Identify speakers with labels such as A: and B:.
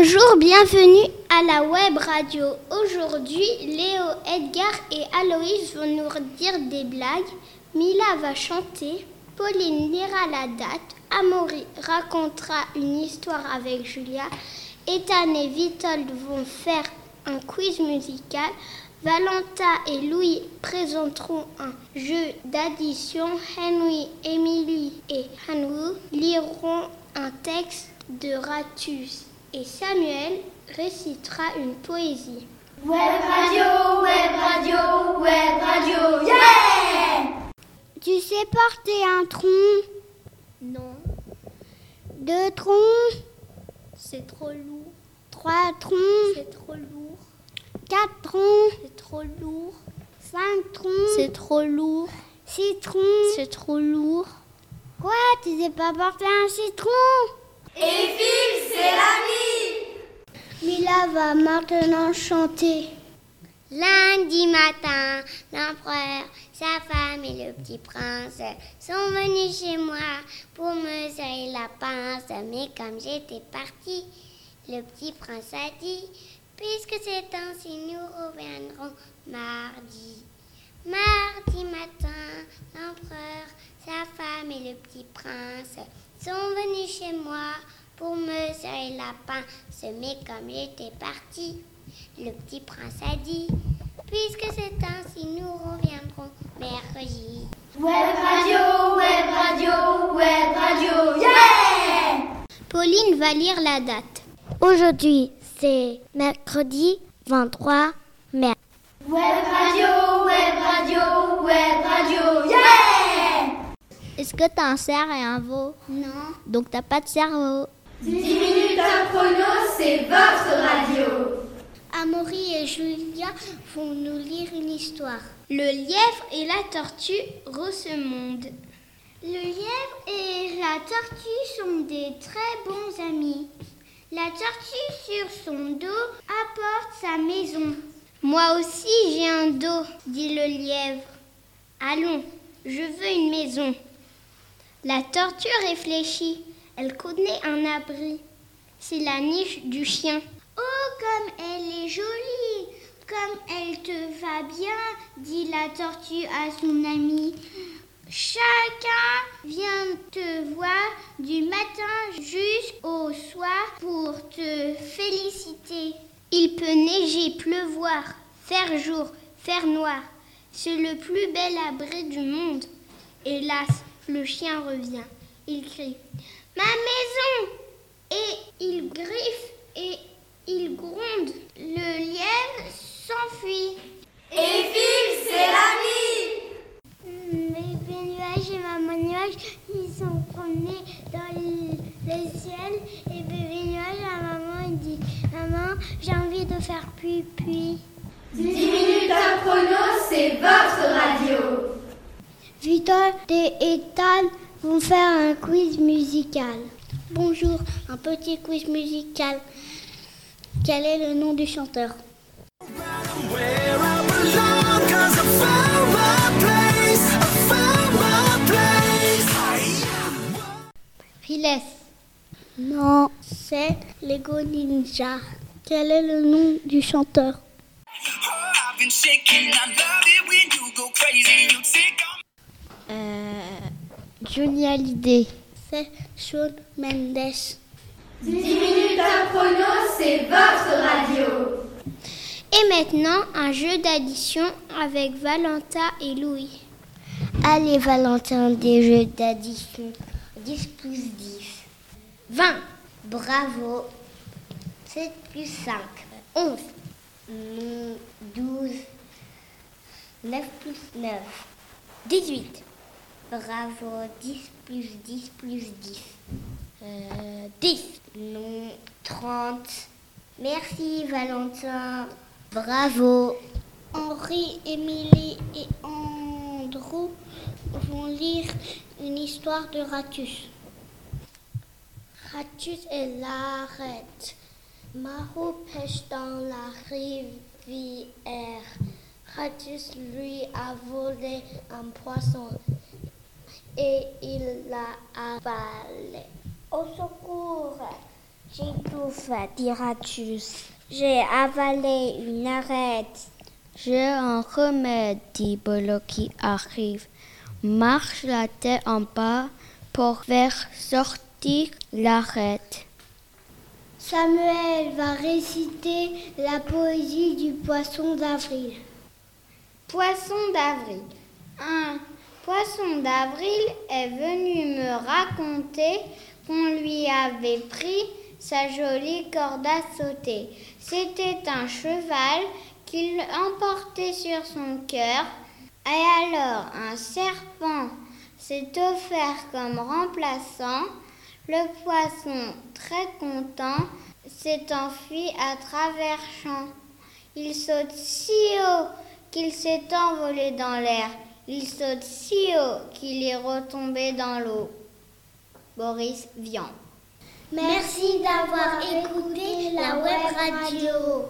A: Bonjour, bienvenue à la web radio. Aujourd'hui, Léo, Edgar et Aloïs vont nous dire des blagues. Mila va chanter. Pauline lira la date. Amaury racontera une histoire avec Julia. Ethan et Vitold vont faire un quiz musical. Valentin et Louis présenteront un jeu d'addition. Henry, Emily et Hanwu liront un texte de Ratus et Samuel récitera une poésie.
B: Web radio, web radio, web radio, yeah
A: Tu sais porter un tronc?
C: Non.
A: Deux troncs?
C: C'est trop lourd.
A: Trois troncs?
C: C'est trop lourd.
A: Quatre troncs?
C: C'est trop lourd.
A: Cinq troncs?
C: C'est trop lourd.
A: Six troncs?
C: C'est trop lourd.
A: Quoi Tu sais pas porter un citron?
B: Et Phil, c'est l'ami
A: Mila va maintenant chanter.
D: Lundi matin, l'empereur, sa femme et le petit prince sont venus chez moi pour me serrer la pince. Mais comme j'étais partie, le petit prince a dit Puisque c'est ainsi, nous reviendrons mardi. Mardi matin, l'empereur, sa femme et le petit prince sont venus chez moi pour me serrer la pince. Mais comme j'étais partie, le petit prince a dit Puisque c'est ainsi, nous reviendrons mercredi.
B: Web radio, web radio, web radio, yeah
A: Pauline va lire la date. Aujourd'hui, c'est mercredi 23 mai.
B: Web radio,
C: Est-ce que t'as un cerf et un veau?
A: Non.
C: Donc t'as pas de cerveau.
B: 10 minutes un chrono, c'est votre radio
A: Amaury et Julia vont nous lire une histoire. Le lièvre et la tortue Rosemonde. Le lièvre et la tortue sont des très bons amis. La tortue sur son dos apporte sa maison. Moi aussi j'ai un dos, dit le lièvre. Allons, je veux une maison. La tortue réfléchit. Elle connaît un abri. C'est la niche du chien. Oh, comme elle est jolie, comme elle te va bien, dit la tortue à son ami. Chacun vient te voir du matin jusqu'au soir pour te féliciter. Il peut neiger, pleuvoir, faire jour, faire noir. C'est le plus bel abri du monde. Hélas, le chien revient. Il crie Ma maison Et il griffe et il gronde. Le lièvre s'enfuit.
B: Et Phil, c'est l'ami
A: Bébé nuage et maman nuage, ils sont promenés dans le, ciel. Et bébé nuage à maman, il dit Maman, j'ai envie de faire pipi.
B: 10 minutes un chrono, c'est votre radio
A: Victor et Ethan vont faire un quiz musical. Bonjour, un petit quiz musical. Quel est le nom du chanteur? Riles. Non, c'est Lego Ninja. Quel est le nom du chanteur? Johnny Hallyday. C'est Shawn Mendes.
B: 10 minutes un chrono, c'est votre radio
A: Et maintenant, un jeu d'addition avec Valentin et Louis. Allez, Valentin, des jeux d'addition. 10 plus 10. 20. Bravo. 7 plus 5. 11. Hmm, 12. 9 plus 9. 18. Bravo. 10 plus 10 plus 10. Euh, 10. Non. 30. Merci Valentin. Bravo. Henri, Émilie et Andrew vont lire une histoire de Ratus. Ratus est l'arête. Marou pêche dans la rivière. Ratus lui a volé un poisson et il l'a avalé. Au secours
D: dit Ratus. J'ai avalé une arête.
C: J'ai un remède, dit Bolo qui arrive. Marche la tête en bas pour faire sortir l'arête.
A: Samuel va réciter la poésie du poisson d'avril.
E: Poisson d'avril. Un poisson d'avril est venu me raconter qu'on lui avait pris sa jolie corde à sauter. C'était un cheval qu'il emportait sur son cœur. Et alors un serpent s'est offert comme remplaçant. Le poisson, très content, s'est enfui à travers champs. Il saute si haut qu'il s'est envolé dans l'air. Il saute si haut qu'il est retombé dans l'eau. Boris Vian.
A: Merci d'avoir écouté la web radio.